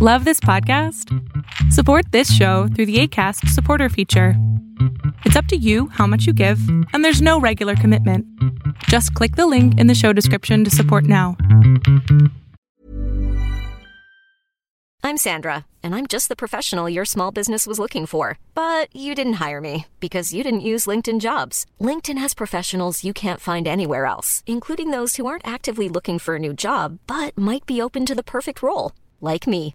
Love this podcast? Support this show through the ACAST supporter feature. It's up to you how much you give, and there's no regular commitment. Just click the link in the show description to support now. I'm Sandra, and I'm just the professional your small business was looking for. But you didn't hire me because you didn't use LinkedIn jobs. LinkedIn has professionals you can't find anywhere else, including those who aren't actively looking for a new job but might be open to the perfect role, like me.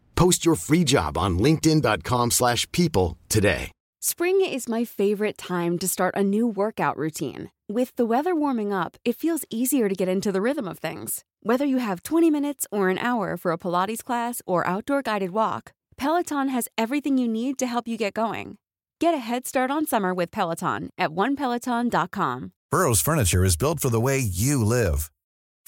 Post your free job on linkedin.com/people slash people today. Spring is my favorite time to start a new workout routine. With the weather warming up, it feels easier to get into the rhythm of things. Whether you have 20 minutes or an hour for a Pilates class or outdoor guided walk, Peloton has everything you need to help you get going. Get a head start on summer with Peloton at onepeloton.com. Burrow's furniture is built for the way you live.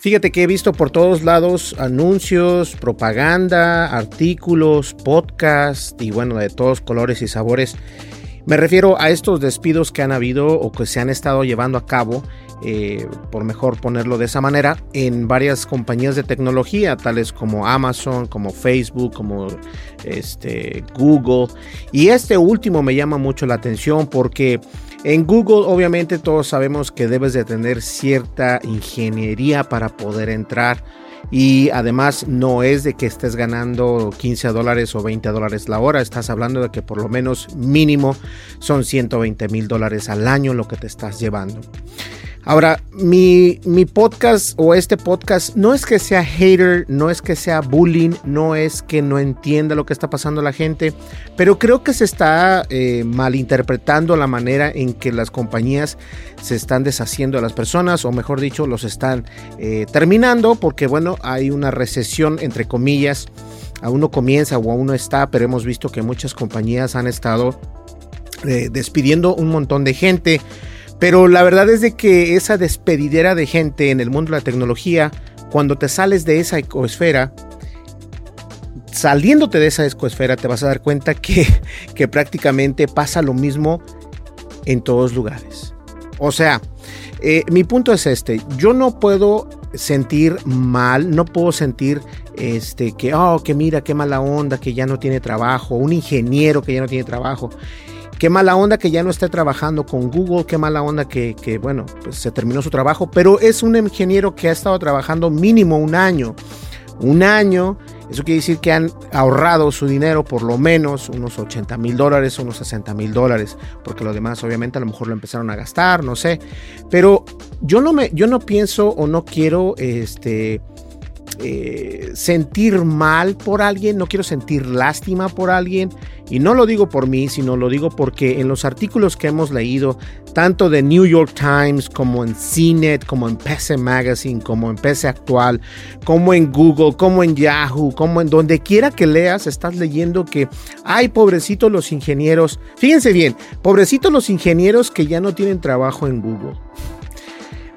Fíjate que he visto por todos lados anuncios, propaganda, artículos, podcast y bueno, de todos colores y sabores. Me refiero a estos despidos que han habido o que se han estado llevando a cabo, eh, por mejor ponerlo de esa manera, en varias compañías de tecnología, tales como Amazon, como Facebook, como este, Google. Y este último me llama mucho la atención porque en Google obviamente todos sabemos que debes de tener cierta ingeniería para poder entrar. Y además no es de que estés ganando 15 dólares o 20 dólares la hora, estás hablando de que por lo menos mínimo son 120 mil dólares al año lo que te estás llevando. Ahora, mi, mi, podcast o este podcast no es que sea hater, no es que sea bullying, no es que no entienda lo que está pasando la gente, pero creo que se está eh, malinterpretando la manera en que las compañías se están deshaciendo de las personas, o mejor dicho, los están eh, terminando, porque bueno, hay una recesión entre comillas, aún no comienza o aún no está, pero hemos visto que muchas compañías han estado eh, despidiendo un montón de gente. Pero la verdad es de que esa despedidera de gente en el mundo de la tecnología, cuando te sales de esa ecosfera, saliéndote de esa ecosfera, te vas a dar cuenta que, que prácticamente pasa lo mismo en todos lugares. O sea, eh, mi punto es este, yo no puedo sentir mal, no puedo sentir este que oh, que mira qué mala onda que ya no tiene trabajo, un ingeniero que ya no tiene trabajo. Qué mala onda que ya no esté trabajando con Google, qué mala onda que, que bueno, pues se terminó su trabajo, pero es un ingeniero que ha estado trabajando mínimo un año. Un año eso quiere decir que han ahorrado su dinero por lo menos unos 80 mil dólares, unos 60 mil dólares, porque los demás obviamente a lo mejor lo empezaron a gastar, no sé. Pero yo no, me, yo no pienso o no quiero este, eh, sentir mal por alguien, no quiero sentir lástima por alguien. Y no lo digo por mí, sino lo digo porque en los artículos que hemos leído, tanto de New York Times como en CNET, como en PC Magazine, como en PC Actual, como en Google, como en Yahoo, como en donde quiera que leas, estás leyendo que hay pobrecitos los ingenieros. Fíjense bien, pobrecitos los ingenieros que ya no tienen trabajo en Google.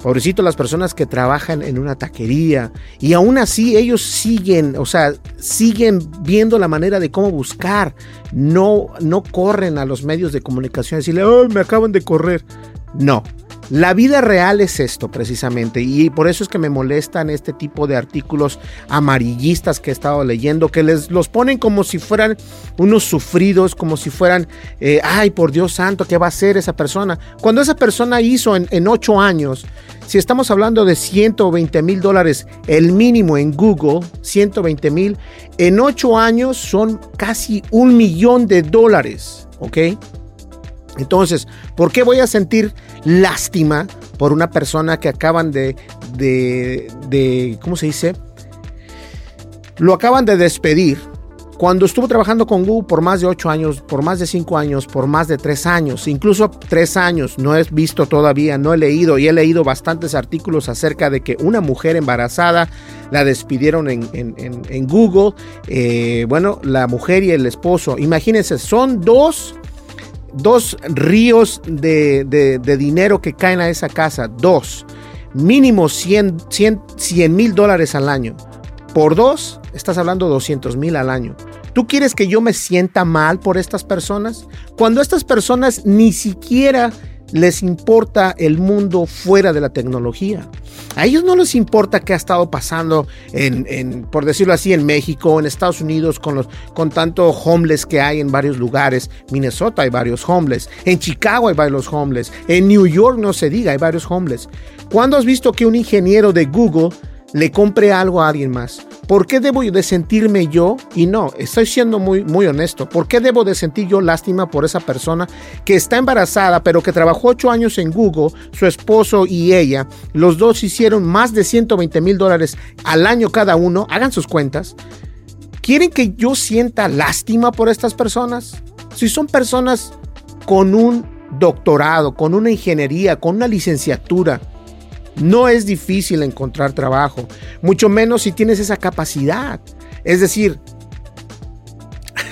Pobrecito las personas que trabajan en una taquería y aún así ellos siguen, o sea, siguen viendo la manera de cómo buscar. No, no corren a los medios de comunicación y decirle, oh, me acaban de correr. No, la vida real es esto precisamente y por eso es que me molestan este tipo de artículos amarillistas que he estado leyendo, que les los ponen como si fueran unos sufridos, como si fueran, eh, ay, por Dios santo, ¿qué va a hacer esa persona? Cuando esa persona hizo en, en ocho años, si estamos hablando de 120 mil dólares, el mínimo en Google, 120 mil, en ocho años son casi un millón de dólares, ¿ok? Entonces, ¿por qué voy a sentir lástima por una persona que acaban de, de, ¿cómo se dice? Lo acaban de despedir cuando estuvo trabajando con Google por más de 8 años, por más de 5 años, por más de 3 años, incluso 3 años, no he visto todavía, no he leído y he leído bastantes artículos acerca de que una mujer embarazada la despidieron en, Google. Eh, bueno, la mujer y el esposo, imagínense, son dos dos ríos de, dinero que caen a esa casa, dos, mínimo 100 mil dólares al año. Por dos, estás hablando 200 mil al año. ¿Tú quieres que yo me sienta mal por estas personas? Cuando estas personas ni siquiera les importa el mundo fuera de la tecnología. A ellos no les importa qué ha estado pasando en, por decirlo así, en México, en Estados Unidos, con, los, con tanto homeless que hay en varios lugares. Minnesota hay varios homeless. En Chicago hay varios homeless. En New York no se diga, hay varios homeless. ¿Cuándo has visto que un ingeniero de Google le compre algo a alguien más? ¿Por qué debo de sentirme yo? Y no, estoy siendo muy, muy honesto. ¿Por qué debo de sentir yo lástima por esa persona que está embarazada, pero que trabajó ocho años en Google, su esposo y ella? Los dos hicieron más de 120 mil dólares al año cada uno. Hagan sus cuentas. ¿Quieren que yo sienta lástima por estas personas? Si son personas con un doctorado, con una ingeniería, con una licenciatura, no es difícil encontrar trabajo, mucho menos si tienes esa capacidad. Es decir,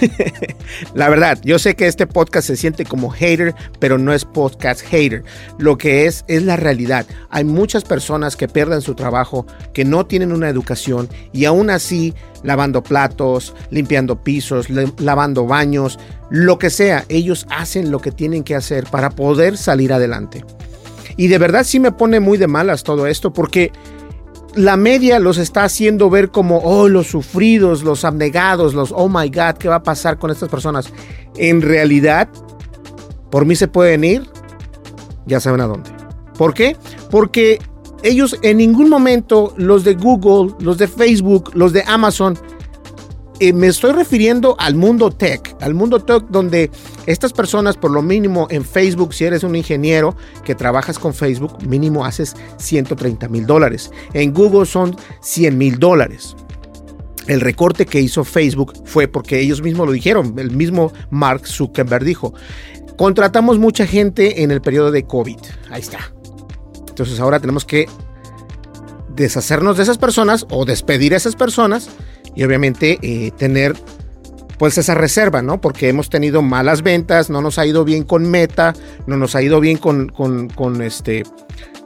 la verdad, yo sé que este podcast se siente como hater, pero no es podcast hater. Lo que es es la realidad. Hay muchas personas que pierden su trabajo, que no tienen una educación y aún así lavando platos, limpiando pisos, lavando baños, lo que sea, ellos hacen lo que tienen que hacer para poder salir adelante. Y de verdad sí me pone muy de malas todo esto porque la media los está haciendo ver como, oh, los sufridos, los abnegados, los, oh my God, ¿qué va a pasar con estas personas? En realidad, por mí se pueden ir, ya saben a dónde. ¿Por qué? Porque ellos en ningún momento, los de Google, los de Facebook, los de Amazon, eh, me estoy refiriendo al mundo tech, al mundo tech donde estas personas, por lo mínimo en Facebook, si eres un ingeniero que trabajas con Facebook, mínimo haces 130 mil dólares. En Google son 100 mil dólares. El recorte que hizo Facebook fue porque ellos mismos lo dijeron, el mismo Mark Zuckerberg dijo, contratamos mucha gente en el periodo de COVID. Ahí está. Entonces ahora tenemos que deshacernos de esas personas o despedir a esas personas y obviamente eh, tener pues esa reserva, ¿no? Porque hemos tenido malas ventas, no nos ha ido bien con Meta, no nos ha ido bien con, con, este,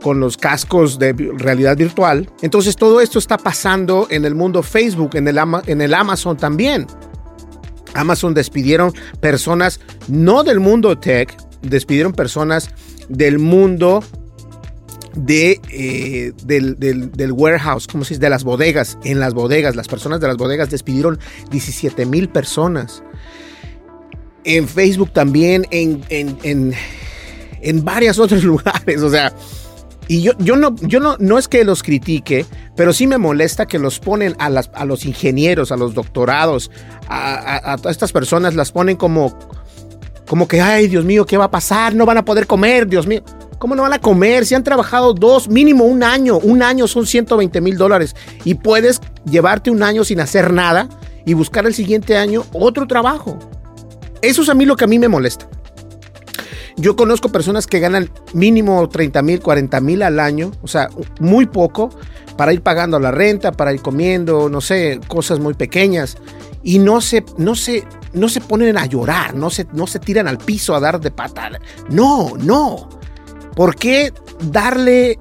con los cascos de realidad virtual. Entonces todo esto está pasando en el mundo Facebook, en el, en el Amazon también. Amazon despidieron personas no del mundo tech, despidieron personas del mundo de, eh, del, del, warehouse, como se dice, de las bodegas. En las bodegas, las personas de las bodegas despidieron 17 mil personas. En Facebook también, en, en, en, en varios otros lugares. O sea, y yo, yo, no, yo no, no es que los critique, pero sí me molesta que los ponen a, las, a los ingenieros, a los doctorados, a, a, estas personas, las ponen como, como que, ay, Dios mío, ¿qué va a pasar? No van a poder comer, Dios mío. ¿Cómo no van a comer? Si han trabajado dos, mínimo un año, un año son 120 mil dólares y puedes llevarte un año sin hacer nada y buscar el siguiente año otro trabajo. Eso es a mí lo que a mí me molesta. Yo conozco personas que ganan mínimo 30 mil, 40 mil al año, o sea, muy poco, para ir pagando la renta, para ir comiendo, no sé, cosas muy pequeñas. Y no se, no se, no se ponen a llorar, no se, no se tiran al piso a dar de patada. No, no. ¿Por qué darle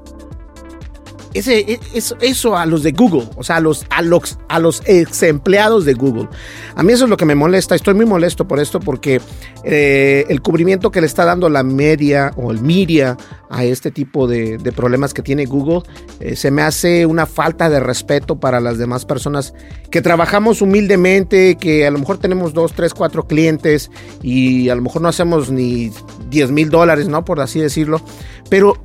ese, e, eso, a los de Google, o sea, a los, a, los, a los ex empleados de Google. A mí eso es lo que me molesta. Estoy muy molesto por esto porque eh, el cubrimiento que le está dando la media o el media a este tipo de, problemas que tiene Google eh, se me hace una falta de respeto para las demás personas que trabajamos humildemente, que a lo mejor tenemos dos, tres, cuatro clientes y a lo mejor no hacemos ni 10 mil dólares, ¿no? Por así decirlo. Pero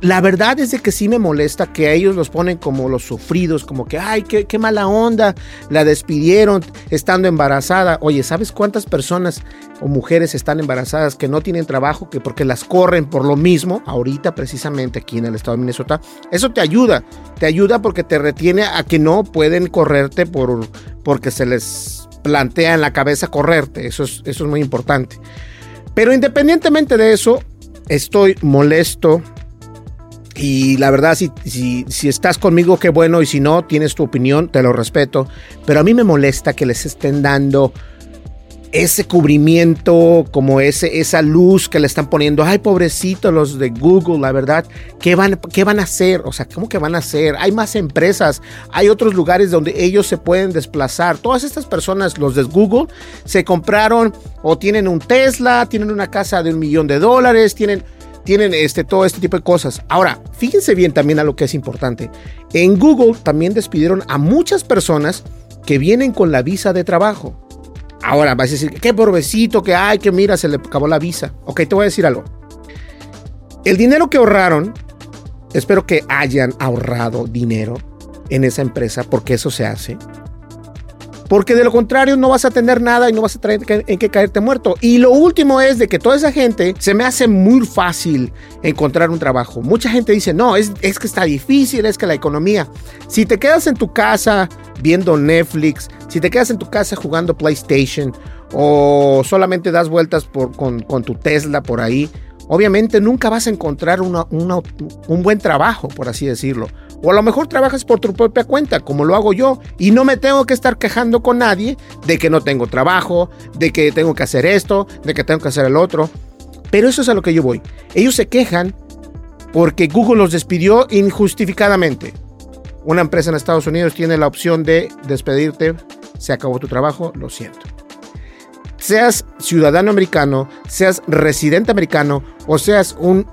la verdad es de que sí me molesta que a ellos los ponen como los sufridos, como que, ay, qué, mala onda, la despidieron estando embarazada. Oye, ¿sabes cuántas personas o mujeres están embarazadas que no tienen trabajo, que porque las corren por lo mismo, ahorita precisamente aquí en el estado de Minnesota? Eso te ayuda, te ayuda porque te retiene a que no pueden correrte por, porque se les plantea en la cabeza correrte, eso es, eso es muy importante. Pero independientemente de eso, estoy molesto y la verdad, si, si, estás conmigo, qué bueno. Y si no, tienes tu opinión, te lo respeto. Pero a mí me molesta que les estén dando ese cubrimiento, como ese, esa luz que le están poniendo. Ay, pobrecitos los de Google, la verdad. ¿Qué van, ¿Qué van a hacer? O sea, ¿cómo que van a hacer? Hay más empresas, hay otros lugares donde ellos se pueden desplazar. Todas estas personas, los de Google, se compraron o tienen un Tesla, tienen una casa de un millón de dólares, tienen tienen este, todo este tipo de cosas. Ahora, fíjense bien también a lo que es importante. En Google también despidieron a muchas personas que vienen con la visa de trabajo. Ahora vas a decir, qué pobrecito que hay, que mira, se le acabó la visa. Ok, te voy a decir algo. El dinero que ahorraron, espero que hayan ahorrado dinero en esa empresa, porque eso se hace. Porque de lo contrario no vas a tener nada y no vas a tener en qué caerte muerto. Y lo último es de que toda esa gente se me hace muy fácil encontrar un trabajo. Mucha gente dice, no, es, es que está difícil, es que la economía. Si te quedas en tu casa viendo Netflix, si te quedas en tu casa jugando PlayStation o solamente das vueltas con, con tu Tesla por ahí, obviamente nunca vas a encontrar un buen trabajo, por así decirlo. O a lo mejor trabajas por tu propia cuenta, como lo hago yo, y no me tengo que estar quejando con nadie de que no tengo trabajo, de que tengo que hacer esto, de que tengo que hacer el otro. Pero eso es a lo que yo voy. Ellos se quejan porque Google los despidió injustificadamente. Una empresa en Estados Unidos tiene la opción de despedirte, se acabó tu trabajo, lo siento. Seas ciudadano americano, seas residente americano o seas un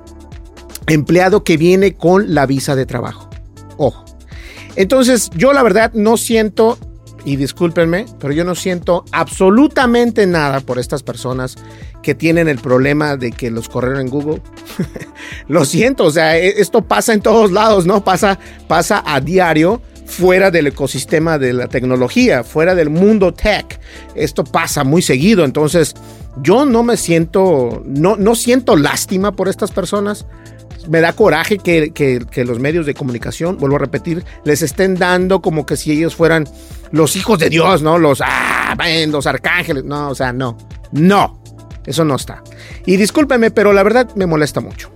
empleado que viene con la visa de trabajo. Ojo. Entonces, yo la verdad no siento, y discúlpenme, pero yo no siento absolutamente nada por estas personas que tienen el problema de que los corrieron en Google. Lo siento, o sea, e, esto pasa en todos lados, ¿no? Pasa, pasa a diario fuera del ecosistema de la tecnología, fuera del mundo tech. Esto pasa muy seguido, entonces yo no me siento, no, no siento lástima por estas personas me da coraje que, los medios de comunicación, vuelvo a repetir, les estén dando como que si ellos fueran los hijos de Dios, ¿no? Los, ah, los arcángeles. No, o sea, no. No. Eso no está. Y discúlpeme, pero la verdad me molesta mucho.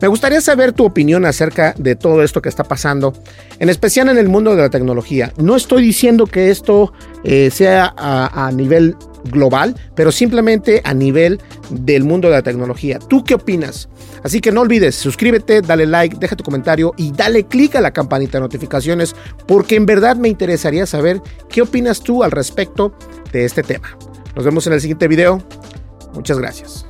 Me gustaría saber tu opinión acerca de todo esto que está pasando, en especial en el mundo de la tecnología. No estoy diciendo que esto eh, sea a, nivel global, pero simplemente a nivel del mundo de la tecnología. ¿Tú qué opinas? Así que no olvides, suscríbete, dale like, deja tu comentario y dale click a la campanita de notificaciones porque en verdad me interesaría saber qué opinas tú al respecto de este tema. Nos vemos en el siguiente video. Muchas gracias.